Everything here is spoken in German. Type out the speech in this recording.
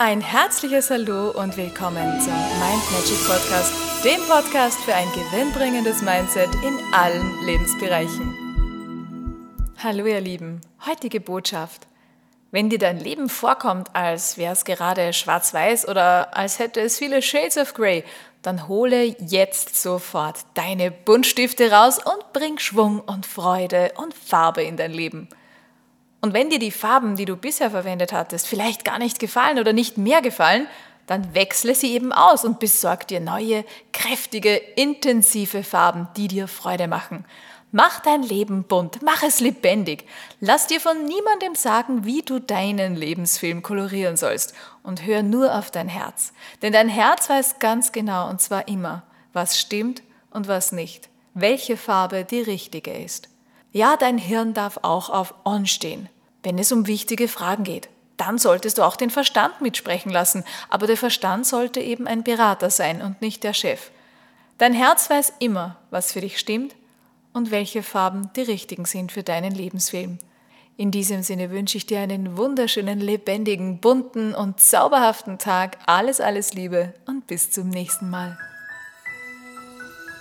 Ein herzliches Hallo und willkommen zum Mind Magic Podcast, dem Podcast für ein gewinnbringendes Mindset in allen Lebensbereichen. Hallo ihr Lieben, heutige Botschaft. Wenn dir dein Leben vorkommt, als wäre es gerade schwarz-weiß oder als hätte es viele Shades of Grey, dann hole jetzt sofort deine Buntstifte raus und bring Schwung und Freude und Farbe in dein Leben. Und wenn dir die Farben, die du bisher verwendet hattest, vielleicht gar nicht gefallen oder nicht mehr gefallen, dann wechsle sie eben aus und besorg dir neue, kräftige, intensive Farben, die dir Freude machen. Mach dein Leben bunt, mach es lebendig. Lass dir von niemandem sagen, wie du deinen Lebensfilm kolorieren sollst und hör nur auf dein Herz. Denn dein Herz weiß ganz genau und zwar immer, was stimmt und was nicht, welche Farbe die richtige ist. Ja, dein Hirn darf auch auf On stehen, wenn es um wichtige Fragen geht. Dann solltest du auch den Verstand mitsprechen lassen, aber der Verstand sollte eben ein Berater sein und nicht der Chef. Dein Herz weiß immer, was für dich stimmt und welche Farben die richtigen sind für deinen Lebensfilm. In diesem Sinne wünsche ich dir einen wunderschönen, lebendigen, bunten und zauberhaften Tag. Alles, alles Liebe und bis zum nächsten Mal.